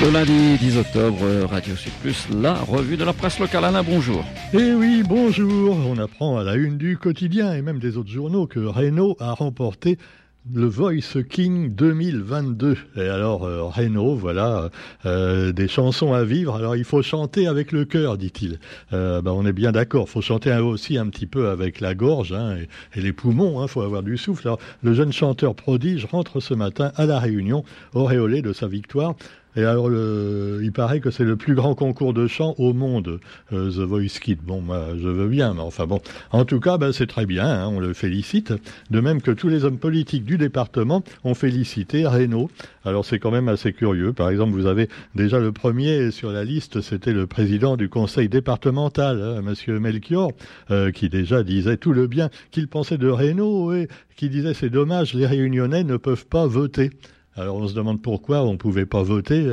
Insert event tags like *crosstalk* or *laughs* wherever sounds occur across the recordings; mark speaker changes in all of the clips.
Speaker 1: Le lundi 10 octobre, Radio Sud Plus, la revue de la presse locale. Alain, bonjour.
Speaker 2: Eh oui, bonjour. On apprend à la une du quotidien et même des autres journaux que Renault a remporté le Voice King 2022. Et alors, euh, Renault, voilà, euh, des chansons à vivre. Alors, il faut chanter avec le cœur, dit-il. Euh, ben, on est bien d'accord. Il faut chanter aussi un petit peu avec la gorge hein, et, les poumons. Il hein, faut avoir du souffle. Alors, le jeune chanteur prodige rentre ce matin à la Réunion, auréolé de sa victoire. Et alors, il paraît que c'est le plus grand concours de chant au monde, euh, The Voice Kid. Bon, moi, je veux bien, mais enfin bon. En tout cas, ben, c'est très bien, hein, on le félicite. De même que tous les hommes politiques du département ont félicité Renault. Alors, c'est quand même assez curieux. Par exemple, vous avez déjà le premier sur la liste, c'était le président du conseil départemental, hein, Monsieur Melchior, euh, qui déjà disait tout le bien qu'il pensait de Renault et qui disait c'est dommage, les réunionnais ne peuvent pas voter. Alors on se demande pourquoi on ne pouvait pas voter,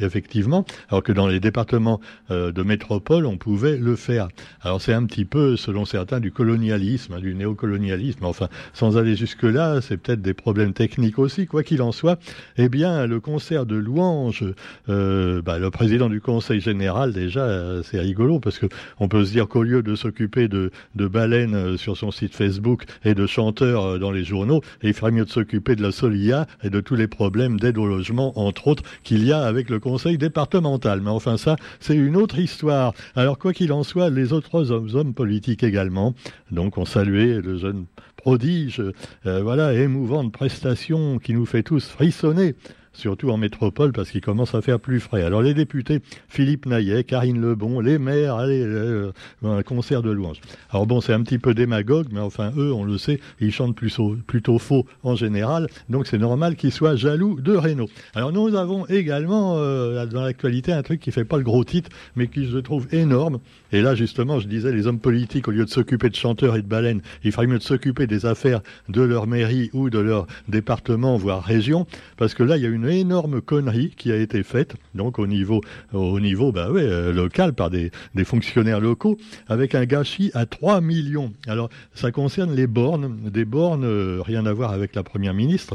Speaker 2: effectivement, alors que dans les départements euh, de métropole, on pouvait le faire. Alors c'est un petit peu, selon certains, du colonialisme, hein, du néocolonialisme. Enfin, sans aller jusque-là, c'est peut-être des problèmes techniques aussi. Quoi qu'il en soit, eh bien, le concert de louanges, euh, bah, le président du conseil général, déjà, euh, c'est rigolo, parce que on peut se dire qu'au lieu de s'occuper de, de baleines sur son site Facebook et de chanteurs dans les journaux, il ferait mieux de s'occuper de la Solia et de tous les problèmes problème d'aide au logement, entre autres, qu'il y a avec le conseil départemental. Mais enfin, ça, c'est une autre histoire. Alors, quoi qu'il en soit, les autres hommes, hommes politiques également, donc, ont salué le jeune prodige, euh, voilà, émouvante prestation qui nous fait tous frissonner surtout en métropole, parce qu'il commence à faire plus frais. Alors les députés, Philippe Naillet, Karine Lebon, les maires, allez, euh, un concert de louanges. Alors bon, c'est un petit peu démagogue, mais enfin, eux, on le sait, ils chantent plutôt, plutôt faux en général, donc c'est normal qu'ils soient jaloux de Renault. Alors nous avons également euh, dans l'actualité un truc qui fait pas le gros titre, mais qui je trouve énorme. Et là, justement, je disais, les hommes politiques, au lieu de s'occuper de chanteurs et de baleines, il ferait mieux de s'occuper des affaires de leur mairie ou de leur département, voire région, parce que là, il y a une énorme connerie qui a été faite, donc au niveau, au niveau bah euh, local par des, fonctionnaires locaux, avec un gâchis à 3 millions. Alors, ça concerne les bornes, des bornes, euh, rien à voir avec la première ministre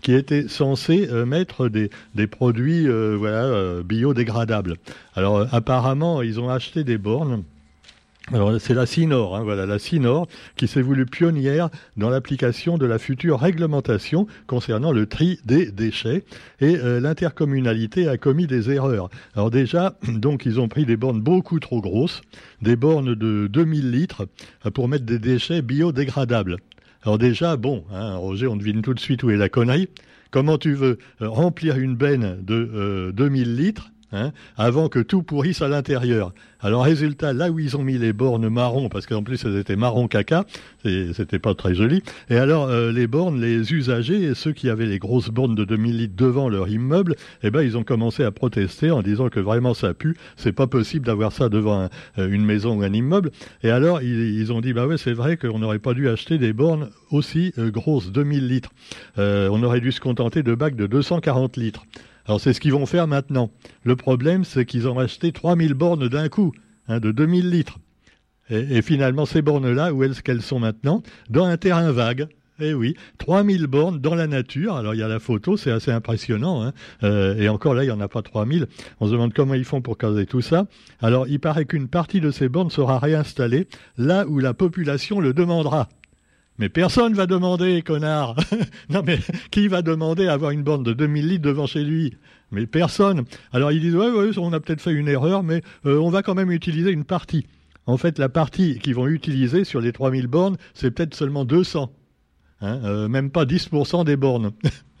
Speaker 2: qui étaient censés euh, mettre des, des produits voilà, biodégradables. Alors apparemment, ils ont acheté des bornes alors c'est la CINOR, hein, voilà la CINOR qui s'est voulue pionnière dans l'application de la future réglementation concernant le tri des déchets et euh, l'intercommunalité a commis des erreurs. Alors déjà, *clears throat* donc ils ont pris des bornes beaucoup trop grosses, des bornes de 2000 litres euh, pour mettre des déchets biodégradables. Alors déjà, bon, hein, Roger, on devine tout de suite où est la connerie. Comment tu veux euh, remplir une benne de 2000 litres Hein, avant que tout pourrisse à l'intérieur. Alors résultat, là où ils ont mis les bornes marron, parce qu'en plus elles étaient marron caca, c'était pas très joli. Et alors euh, les bornes, les usagers, ceux qui avaient les grosses bornes de 2000 litres devant leur immeuble, eh ben ils ont commencé à protester en disant que vraiment ça pue, c'est pas possible d'avoir ça devant euh, une maison ou un immeuble. Et alors ils, ont dit bah ouais c'est vrai qu'on n'aurait pas dû acheter des bornes aussi euh, grosses, 2000 litres. on aurait dû se contenter de bacs de 240 litres. Alors c'est ce qu'ils vont faire maintenant. Le problème, c'est qu'ils ont acheté 3000 bornes d'un coup, hein, de 2000 litres. Et, finalement, ces bornes-là, où est-ce qu'elles sont maintenant? Dans un terrain vague. Eh oui, 3000 bornes dans la nature. Alors il y a la photo, c'est assez impressionnant. Hein. Euh, et encore là, il n'y en a pas 3000. On se demande comment ils font pour caser tout ça. Alors il paraît qu'une partie de ces bornes sera réinstallée là où la population le demandera. Mais personne va demander, connard. *laughs* non, mais qui va demander à avoir une borne de 2000 litres devant chez lui? Mais personne. Alors ils disent, ouais, on a peut-être fait une erreur, mais euh, on va quand même utiliser une partie. En fait, la partie qu'ils vont utiliser sur les 3000 bornes, c'est peut-être seulement 200. Hein, euh, même pas 10% des bornes. *laughs*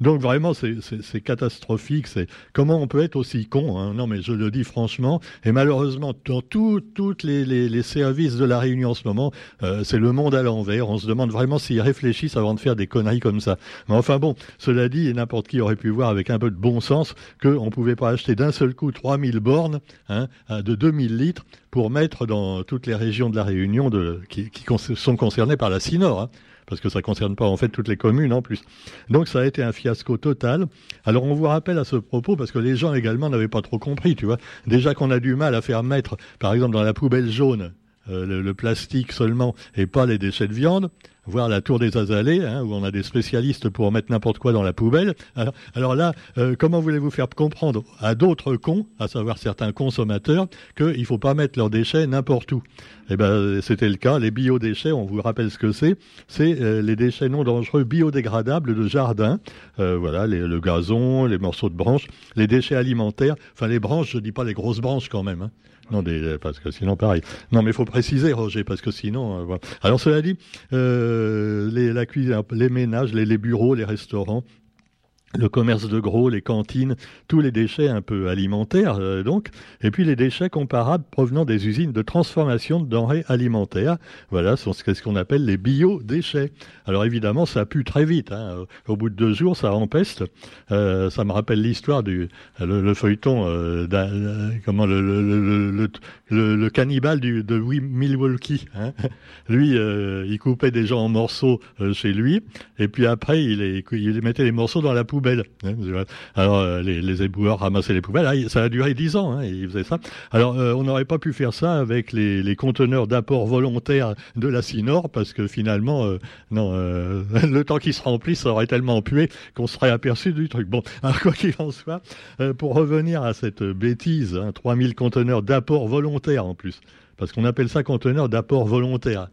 Speaker 2: Donc vraiment, c'est catastrophique. C'est comment on peut être aussi con hein Non, mais je le dis franchement. Et malheureusement, dans tous les, les, les, services de la Réunion en ce moment, euh, c'est le monde à l'envers. On se demande vraiment s'ils réfléchissent avant de faire des conneries comme ça. Mais enfin bon, cela dit, n'importe qui aurait pu voir avec un peu de bon sens qu'on ne pouvait pas acheter d'un seul coup 3000 bornes hein, de 2000 litres pour mettre dans toutes les régions de la Réunion de, qui, qui sont concernées par la CINOR. Hein parce que ça concerne pas en fait toutes les communes en plus. Donc ça a été un fiasco total. Alors on vous rappelle à ce propos, parce que les gens également n'avaient pas trop compris, tu vois. Déjà qu'on a du mal à faire mettre, par exemple dans la poubelle jaune, euh, le, plastique seulement et pas les déchets de viande. Voir la tour des Azalées, hein, où on a des spécialistes pour mettre n'importe quoi dans la poubelle. Alors, là, euh, comment voulez-vous faire comprendre à d'autres cons, à savoir certains consommateurs, qu'il ne faut pas mettre leurs déchets n'importe où? Eh ben, c'était le cas. Les biodéchets, on vous rappelle ce que c'est. C'est euh, les déchets non dangereux biodégradables de jardin. Euh, voilà, le gazon, les morceaux de branches, les déchets alimentaires. Enfin, les branches, je dis pas les grosses branches quand même. Hein. Non, des, parce que sinon, pareil. Non, mais il faut préciser, Roger, parce que sinon, euh, voilà. Alors, cela dit, les, la cuisine, les ménages, les bureaux, les restaurants, le commerce de gros, les cantines, tous les déchets un peu alimentaires euh, donc, et puis les déchets comparables provenant des usines de transformation de denrées alimentaires. Voilà, c'est ce qu'on appelle les biodéchets. Alors évidemment, ça pue très vite. Hein. Au bout de deux jours, ça empeste. Euh, ça me rappelle l'histoire du le, feuilleton, euh, comment le, le, le, cannibale du, de Milwaukee. Hein. Lui, il coupait des gens en morceaux chez lui, et puis après, il, il mettait les morceaux dans la poubelle poubelles. Hein, Alors euh, les, les, éboueurs ramassaient les poubelles. Ah, ça a duré dix ans. Hein, ils faisaient ça. Alors euh, on n'aurait pas pu faire ça avec les, conteneurs d'apport volontaire de la Sinor parce que finalement, euh, non, *laughs* le temps qu'ils se remplissent, ça aurait tellement pué qu'on serait aperçu du truc. Bon, *laughs* alors quoi qu'il en soit, pour revenir à cette bêtise, hein, 3000 conteneurs d'apport volontaire en plus, parce qu'on appelle ça conteneurs d'apport volontaire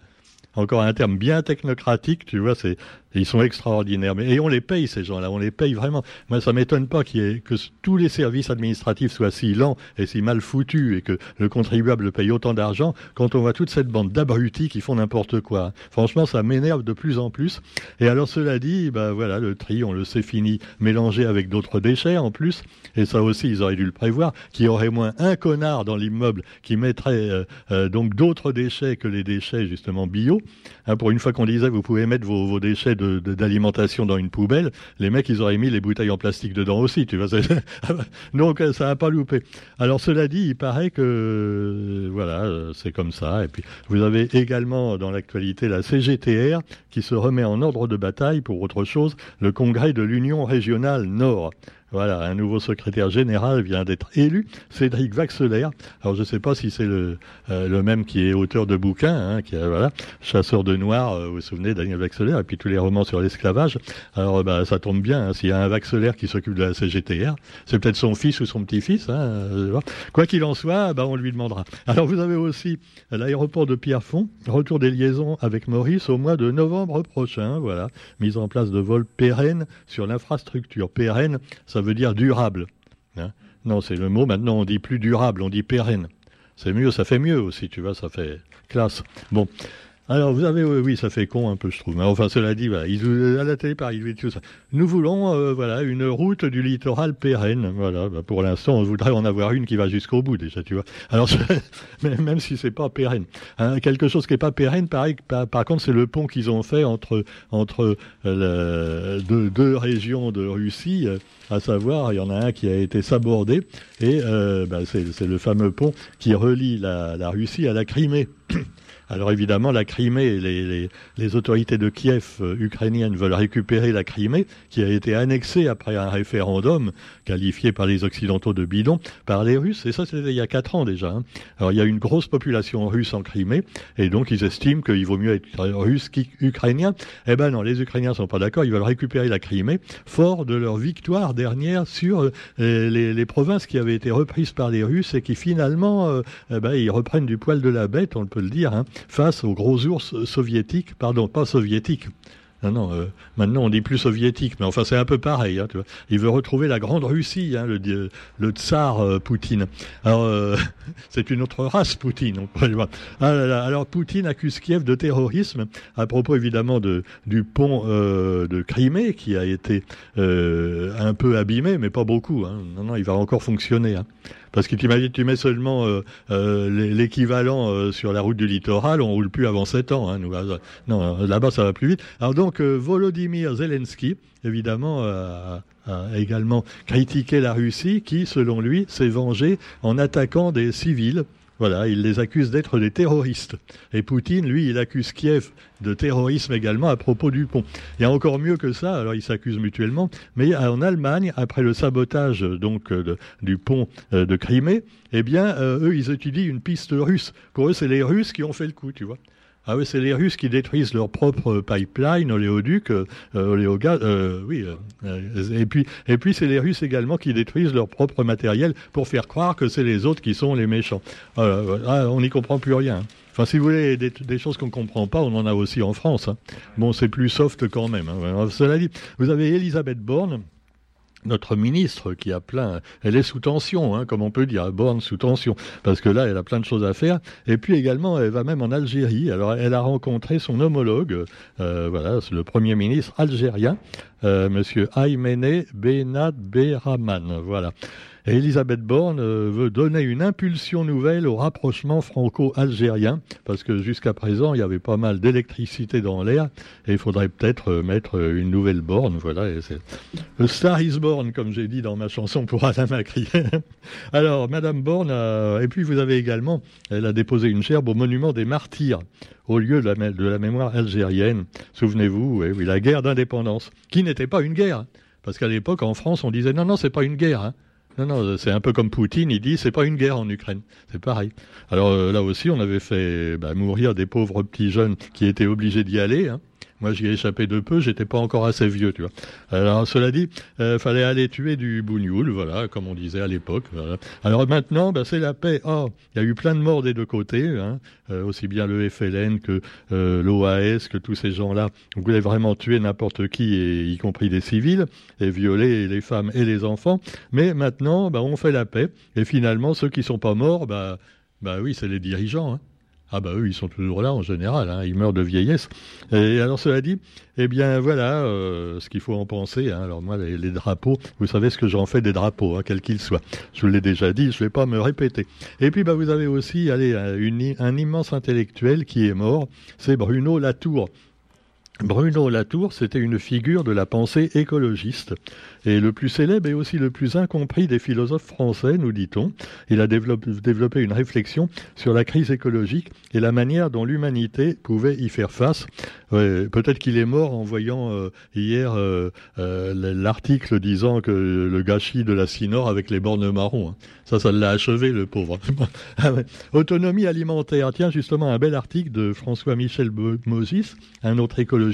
Speaker 2: encore un terme bien technocratique, tu vois, c'est ils sont extraordinaires. Mais, et on les paye, ces gens-là, on les paye vraiment. Moi, ça m'étonne pas que tous les services administratifs soient si lents et si mal foutus et que le contribuable paye autant d'argent quand on voit toute cette bande d'abrutis qui font n'importe quoi. Franchement, ça m'énerve de plus en plus. Et alors, cela dit, bah voilà, le tri, on le sait fini, mélangé avec d'autres déchets en plus. Et ça aussi, ils auraient dû le prévoir, qu'il y aurait moins un connard dans l'immeuble qui mettrait euh, euh, donc d'autres déchets que les déchets justement bio. Hein, pour une fois qu'on disait, vous pouvez mettre vos, vos déchets de d'alimentation dans une poubelle, les mecs, ils auraient mis les bouteilles en plastique dedans aussi, tu vois. *laughs* Donc, ça n'a pas loupé. Alors, cela dit, il paraît que, voilà, c'est comme ça. Et puis, vous avez également dans l'actualité la CGTR qui se remet en ordre de bataille pour autre chose, le congrès de l'Union régionale Nord. Voilà, un nouveau secrétaire général vient d'être élu, Cédric Vaxelaire. Alors je ne sais pas si c'est le, euh, le même qui est auteur de bouquins, hein, qui voilà, chasseur de noirs, euh, vous vous souvenez, Daniel Vaxelaire, et puis tous les romans sur l'esclavage. Alors bah, ça tombe bien, hein, s'il y a un Vaxelaire qui s'occupe de la CGTR, c'est peut-être son fils ou son petit-fils. Hein, euh, Quoi qu'il en soit, bah, on lui demandera. Alors vous avez aussi l'aéroport de Pierrefonds, retour des liaisons avec Maurice au mois de novembre prochain. Voilà, mise en place de vols pérennes sur l'infrastructure. Pérenne, dire durable. Hein. non, c'est le mot, maintenant on dit plus durable, on dit pérenne. C'est mieux, ça fait mieux aussi, tu vois, ça fait classe. Bon, alors, vous avez, oui, ça fait con un peu, je trouve. Mais enfin, cela dit, voilà, ils, à la télé, par tout ça. Nous voulons, euh, voilà, une route du littoral pérenne. Voilà, bah, pour l'instant, on voudrait en avoir une qui va jusqu'au bout, déjà, tu vois. Alors, *laughs* même si c'est pas pérenne. Hein, quelque chose qui n'est pas pérenne, pareil, par, contre, c'est le pont qu'ils ont fait entre, entre euh, deux, deux, régions de Russie, euh, à savoir, il y en a un qui a été sabordé, et bah, c'est le fameux pont qui relie la, la Russie à la Crimée. Alors évidemment, la Crimée, les, les, autorités de Kiev euh, ukrainiennes veulent récupérer la Crimée, qui a été annexée après un référendum qualifié par les Occidentaux de bidon par les Russes. Et ça, c'était il y a quatre ans déjà. Hein. Alors il y a une grosse population russe en Crimée, et donc ils estiment qu'il vaut mieux être russe qu'ukrainien. Eh ben non, les Ukrainiens sont pas d'accord. Ils veulent récupérer la Crimée, fort de leur victoire dernière sur euh, les, provinces qui avaient été reprises par les Russes et qui finalement, euh, eh ben, ils reprennent du poil de la bête, on peut le dire. Hein face aux gros ours soviétiques, pardon, pas soviétiques. Non, euh, maintenant on dit plus soviétique, mais enfin c'est un peu pareil. Hein. Il veut retrouver la grande Russie, hein, le, tsar euh, Poutine. Alors euh, *laughs* c'est une autre race, Poutine. Alors Poutine accuse Kiev de terrorisme à propos évidemment de, du pont de Crimée qui a été un peu abîmé, mais pas beaucoup. Hein. Non, non, il va encore fonctionner. Parce que tu m'as dit, tu mets seulement euh, euh, l'équivalent euh, sur la route du littoral, on roule plus avant 7 ans. Hein. Non, là-bas, ça va plus vite. Alors donc, Volodymyr Zelensky, évidemment, a, également critiqué la Russie qui, selon lui, s'est vengée en attaquant des civils voilà, il les accuse d'être des terroristes. Et Poutine, lui, il accuse Kiev de terrorisme également à propos du pont. Il y a encore mieux que ça, alors ils s'accusent mutuellement, mais en Allemagne, après le sabotage donc du pont euh, de Crimée, eh bien, euh, eux, ils étudient une piste russe. Pour eux, c'est les Russes qui ont fait le coup, tu vois. Ah oui, c'est les Russes qui détruisent leur propre pipeline, oléoduc, euh, oléogaz, euh, oui. Euh, et puis, et puis c'est les Russes également qui détruisent leur propre matériel pour faire croire que c'est les autres qui sont les méchants. Ah, on n'y comprend plus rien. Enfin, si vous voulez des, choses qu'on ne comprend pas, on en a aussi en France. Hein. Bon, c'est plus soft quand même. Hein. Cela dit, vous avez Elisabeth Borne, notre ministre qui a plein, elle est sous tension, hein, comme on peut dire, Borne sous tension, parce que là, elle a plein de choses à faire. Et puis également, elle va même en Algérie. Alors, elle a rencontré son homologue, euh, voilà, le premier ministre algérien, euh, Monsieur Aymene Benad Beraman, voilà. Et Elisabeth Borne euh, veut donner une impulsion nouvelle au rapprochement franco-algérien, parce que jusqu'à présent, il y avait pas mal d'électricité dans l'air, et il faudrait peut-être euh, mettre euh, une nouvelle borne. Voilà, le Star is Born, comme j'ai dit dans ma chanson pour *laughs* Alain Macri. Alors, Madame Borne, et puis vous avez également, elle a déposé une gerbe au monument des martyrs au lieu de la, de la mémoire algérienne. Souvenez-vous, oui, la guerre d'indépendance, qui n'était pas une guerre. Parce qu'à l'époque, en France, on disait non, non, c'est pas une guerre. Hein. Non, non, c'est un peu comme Poutine, il dit c'est pas une guerre en Ukraine, c'est pareil. Alors euh, là aussi, on avait fait bah, mourir des pauvres petits jeunes qui étaient obligés d'y aller. Hein. Moi, j'y ai échappé de peu, j'étais pas encore assez vieux, tu vois. Alors, cela dit, euh, fallait aller tuer du bougnoul, voilà, comme on disait à l'époque. Alors maintenant, bah, c'est la paix. Oh, il y a eu plein de morts des deux côtés, hein. euh, aussi bien le FLN que euh, l'OAS, que tous ces gens-là voulaient vraiment tuer n'importe qui, y compris des civils, et violer les femmes et les enfants. Mais maintenant, bah, on fait la paix, et finalement, ceux qui sont pas morts, bah, bah oui, c'est les dirigeants. Hein. Ah bah eux, ils sont toujours là en général, hein, ils meurent de vieillesse. Et alors cela dit, eh bien voilà euh, ce qu'il faut en penser. Hein. Alors moi, les, drapeaux, vous savez ce que j'en fais des drapeaux, hein, quels qu'ils soient. Je vous l'ai déjà dit, je ne vais pas me répéter. Et puis bah, vous avez aussi allez, un immense intellectuel qui est mort, c'est Bruno Latour. Bruno Latour, c'était une figure de la pensée écologiste. Et le plus célèbre et aussi le plus incompris des philosophes français, nous dit-on. Il a développé une réflexion sur la crise écologique et la manière dont l'humanité pouvait y faire face. Peut-être qu'il est mort en voyant euh, hier euh, euh, l'article disant que le gâchis de la Sinor avec les bornes marron. Hein. Ça, ça l'a achevé, le pauvre. *laughs* Ah Autonomie alimentaire. Tiens, justement, un bel article de François-Michel Moses, un autre écologiste.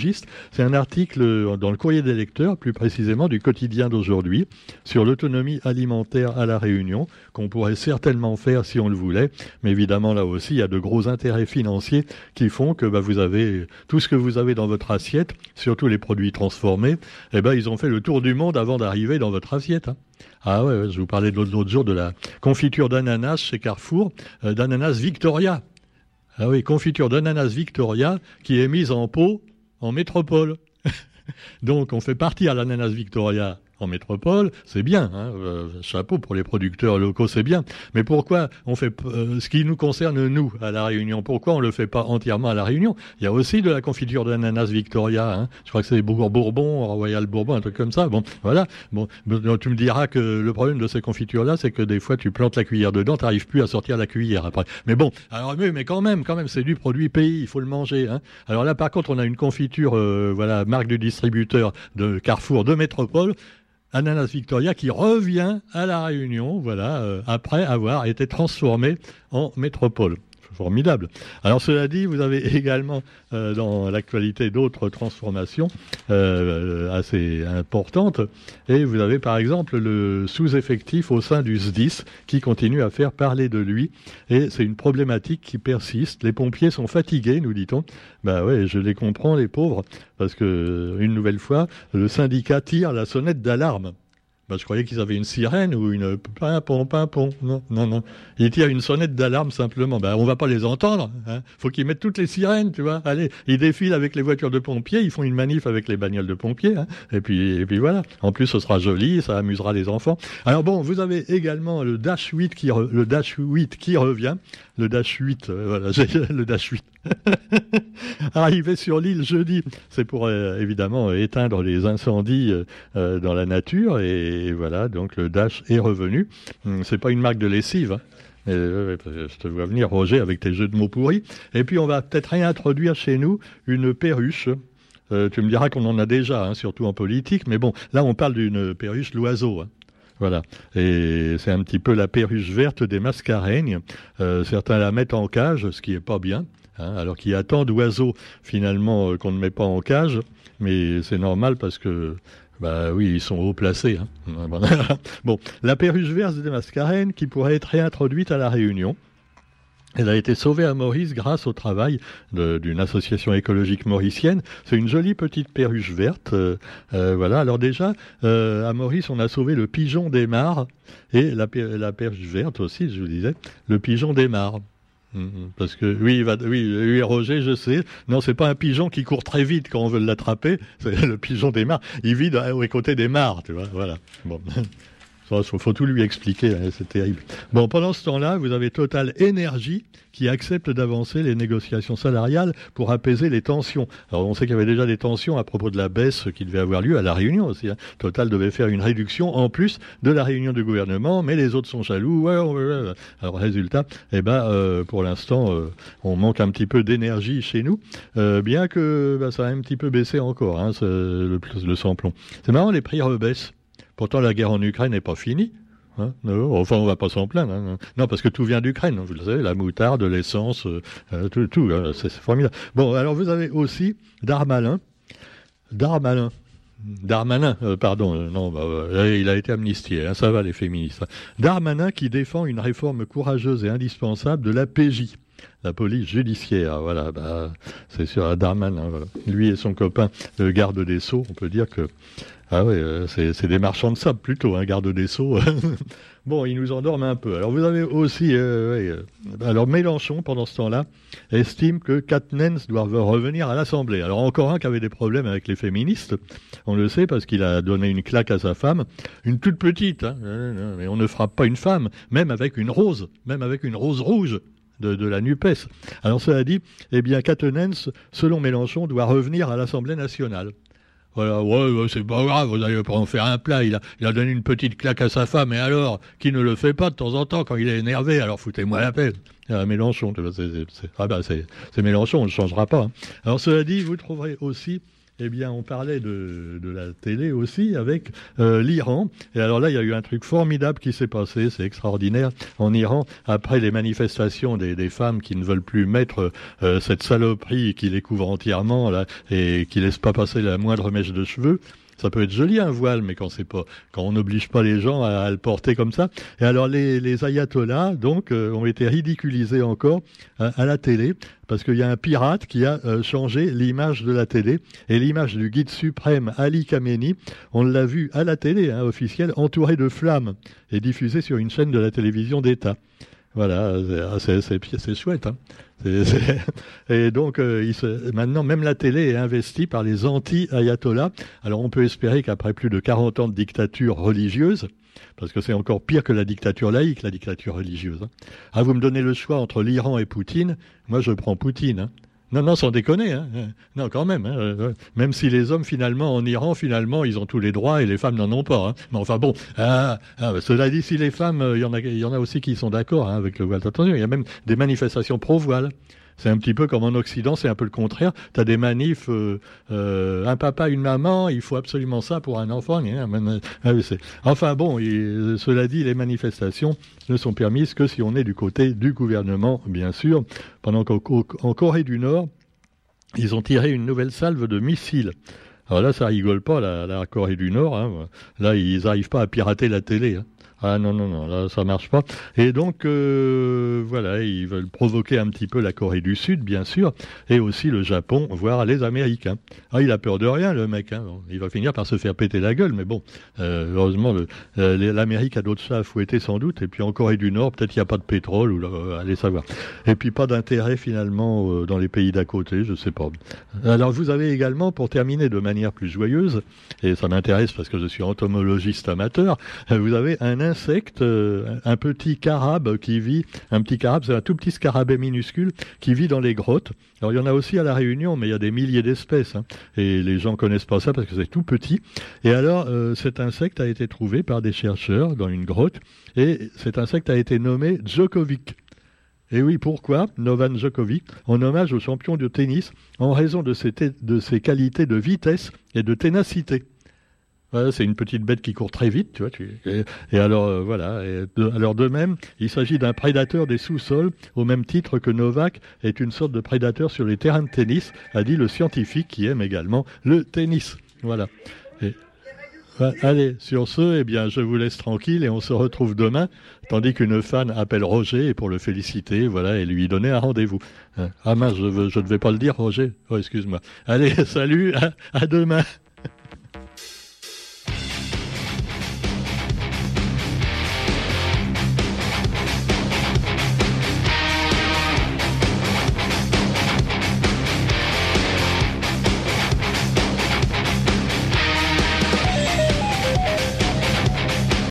Speaker 2: C'est un article dans le courrier des lecteurs, plus précisément du quotidien d'aujourd'hui sur l'autonomie alimentaire à la Réunion, qu'on pourrait certainement faire si on le voulait, mais évidemment là aussi il y a de gros intérêts financiers qui font que bah, vous avez tout ce que vous avez dans votre assiette, surtout les produits transformés, eh ben ils ont fait le tour du monde avant d'arriver dans votre assiette. Hein. Ah ouais, je vous parlais l'autre jour de la confiture d'ananas chez Carrefour, euh, d'ananas Victoria. Ah oui, confiture d'ananas Victoria qui est mise en pot en métropole. *laughs* Donc on fait partir l'ananas Victoria en métropole, c'est bien, hein, euh, chapeau pour les producteurs locaux, c'est bien. Mais pourquoi on fait euh, ce qui nous concerne nous à la Réunion Pourquoi on le fait pas entièrement à la Réunion? Il y a aussi de la confiture d'ananas Victoria. Hein. Je crois que c'est Bourbon, Royal Bourbon, un truc comme ça. Bon, voilà. Bon, tu me diras que le problème de ces confitures-là, c'est que des fois tu plantes la cuillère dedans, tu n'arrives plus à sortir la cuillère après. Mais bon, alors mais, mais quand même, quand même, c'est du produit pays, il faut le manger. Hein. Alors là, par contre, on a une confiture, euh, voilà, marque du distributeur de Carrefour de métropole. Ananas Victoria qui revient à la Réunion, voilà, euh, après avoir été transformé en métropole formidable. Alors cela dit, vous avez *laughs* également euh, dans l'actualité d'autres transformations euh, assez importantes. Et vous avez par exemple le sous-effectif au sein du SDIS qui continue à faire parler de lui. Et c'est une problématique qui persiste. Les pompiers sont fatigués, nous dit-on. Ben ouais, je les comprends, les pauvres, parce que une nouvelle fois, le syndicat tire la sonnette d'alarme. Bah, je croyais qu'ils avaient une sirène ou une pimpon, pimpon. Non, non, non. Ils tirent une sonnette d'alarme simplement. Ben, on va pas les entendre. Hein. Faut qu'ils mettent toutes les sirènes, tu vois. Allez, ils défilent avec les voitures de pompiers, ils font une manif avec les bagnoles de pompiers. Hein. Et puis, et puis voilà. En plus, ce sera joli, ça amusera les enfants. Alors bon, vous avez également le Dash 8 qui, le Dash 8 qui revient. Le Dash 8, euh, voilà, *laughs* le Dash 8. *laughs* Arrivé sur l'île jeudi, c'est pour euh, évidemment éteindre les incendies euh, dans la nature et voilà, donc le Dash est revenu. Hum, c'est pas une marque de lessive. Hein. je te vois venir, Roger, avec tes jeux de mots pourris. Et puis, on va peut-être réintroduire chez nous une perruche. tu me diras qu'on en a déjà, hein, surtout en politique, mais bon, là, on parle d'une perruche l'oiseau. Hein. Voilà. Et c'est un petit peu la perruche verte des mascareignes. Euh, certains la mettent en cage, ce qui est pas bien. Hein, alors qu'il y a tant d'oiseaux finalement qu'on ne met pas en cage, mais c'est normal parce que bah oui, ils sont haut placés. Hein. *laughs* bon, la perruche verte des mascarennes qui pourrait être réintroduite à la Réunion. Elle a été sauvée à Maurice grâce au travail d'une association écologique mauricienne. C'est une jolie petite perruche verte. Euh, euh, voilà. Alors déjà, euh, à Maurice, on a sauvé le pigeon des mares et la, perruche verte aussi, je vous disais, le pigeon des mares. Mm, mm. Parce que oui, va, oui, Roger, je sais. Non, c'est pas un pigeon qui court très vite quand on veut l'attraper. *laughs* C'est le pigeon des mares. Il vit aux côtés des mares, tu vois. Voilà. Bon. *laughs* Il faut tout lui expliquer, hein, c'est terrible. Bon, pendant ce temps-là, vous avez Total Énergie qui accepte d'avancer les négociations salariales pour apaiser les tensions. Alors, on sait qu'il y avait déjà des tensions à propos de la baisse qui devait avoir lieu à la réunion aussi. Hein. Total devait faire une réduction en plus de la réunion du gouvernement, mais les autres sont jaloux. Alors, résultat, eh ben, euh, pour l'instant, euh, on manque un petit peu d'énergie chez nous, euh, bien que bah, ça a un petit peu baissé encore, hein, le, le samplon. C'est marrant, les prix rebaissent. Pourtant, la guerre en Ukraine n'est pas finie. Hein enfin, on va pas s'en plaindre. Hein. Non, parce que tout vient d'Ukraine. Vous le savez, la moutarde, l'essence, euh, euh, tout, hein, c'est formidable. Bon, alors vous avez aussi Darmalin. Darmalin. Darmanin, euh, pardon, non, bah, il a été amnistié, ça va les féministes. Darmanin qui défend une réforme courageuse et indispensable de la PJ, la police judiciaire. Voilà, bah, c'est sûr, Darmanin. Lui et son copain, le garde des Sceaux, on peut dire que ah oui, euh, c'est des marchands de sable plutôt, un hein, garde des Sceaux. *laughs* bon, ils nous endorment un peu. Alors vous avez aussi, euh, euh, alors Mélenchon, pendant ce temps-là, estime que Katnens doit revenir à l'Assemblée. Alors encore un qui avait des problèmes avec les féministes, on le sait parce qu'il a donné une claque à sa femme, une toute petite, hein, mais on ne frappe pas une femme, même avec une rose, même avec une rose rouge. De, la NUPES. Alors cela dit, eh bien, Katnens, selon Mélenchon, doit revenir à l'Assemblée nationale. Voilà, ouais, c'est pas grave, vous allez pas en faire un plat. Il a, donné une petite claque à sa femme, et alors, qui ne le fait pas de temps en temps quand il est énervé, alors foutez-moi la paix. Ah, Mélenchon, c'est, ah bah, Mélenchon, on ne changera pas. Hein. Alors cela dit, vous trouverez aussi eh bien, on parlait de, la télé aussi avec euh, l'Iran. Et alors là, il y a eu un truc formidable qui s'est passé, c'est extraordinaire, en Iran, après les manifestations des, femmes qui ne veulent plus mettre euh, cette saloperie qui les couvre entièrement et qui laisse pas passer la moindre mèche de cheveux. Ça peut être joli un voile, mais quand on n'oblige pas les gens à, le porter comme ça. Et alors les, ayatollahs donc euh, ont été ridiculisés encore à la télé parce qu'il y a un pirate qui a euh, changé l'image de la télé et l'image du guide suprême Ali Khamenei, on l'a vu à la télé hein, officielle entouré de flammes et diffusé sur une chaîne de la télévision d'État. Voilà, c'est chouette. Hein. Et donc, euh, maintenant, même la télé est investie par les anti-ayatollahs. Alors, on peut espérer qu'après plus de 40 ans de dictature religieuse, parce que c'est encore pire que la dictature laïque, la dictature religieuse. Hein. Ah, vous me donnez le choix entre l'Iran et Poutine. Moi, je prends Poutine. Hein. Non, non, sans déconner. Hein. Non, quand même. Hein. Euh, même si les hommes, finalement, en Iran, finalement, ils ont tous les droits et les femmes n'en ont pas. Hein. Mais enfin bon, ah, ah, cela dit, si les femmes, euh, il y, en a, aussi qui sont d'accord avec le voile. Attention, il y a même des manifestations pro-voile. C'est un petit peu comme en Occident, c'est un peu le contraire. Tu as des manifs, euh, euh, un papa, une maman, il faut absolument ça pour un enfant. Ah enfin bon, cela dit, les manifestations ne sont permises que si on est du côté du gouvernement, bien sûr. Pendant qu'en Corée du Nord, ils ont tiré une nouvelle salve de missiles. Alors là, ça rigole pas, la, Corée du Nord. Hein. Là, ils n'arrivent pas à pirater la télé. Hein. Ah non, non, non, là ça marche pas. Et donc, euh, voilà, ils veulent provoquer un petit peu la Corée du Sud, bien sûr, et aussi le Japon, voire les Américains. Ah, il a peur de rien, le mec. Hein. Il va finir par se faire péter la gueule, mais bon, euh, heureusement, euh, l'Amérique a d'autres chats à fouetter sans doute, et puis en Corée du Nord, peut-être il n'y a pas de pétrole, ou allez savoir. Et puis pas d'intérêt finalement dans les pays d'à côté, je sais pas. Alors vous avez également, pour terminer de manière plus joyeuse, et ça m'intéresse parce que je suis entomologiste amateur, vous avez un insecte, euh, un petit carabe qui vit, un petit carabe, c'est un tout petit scarabée minuscule qui vit dans les grottes. Alors il y en a aussi à la Réunion, mais il y a des milliers d'espèces, hein. et les gens connaissent pas ça parce que c'est tout petit. Et alors euh, cet insecte a été trouvé par des chercheurs dans une grotte, et cet insecte a été nommé Djokovic. Et oui, pourquoi Novan Djokovic En hommage au champion de tennis, en raison de ses, de ses qualités de vitesse et de ténacité. C'est une petite bête qui court très vite, tu vois. et, alors euh, voilà. alors de même, il s'agit d'un prédateur des sous-sols, au même titre que Novak est une sorte de prédateur sur les terrains de tennis, a dit le scientifique qui aime également le tennis. Voilà. allez, sur ce, eh bien, je vous laisse tranquille et on se retrouve demain, tandis qu'une fan appelle Roger pour le féliciter, voilà, et lui donner un rendez-vous. Hein. Ah mince, je ne devais pas le dire, Roger. Oh, excuse-moi. Allez, *laughs* salut, à demain.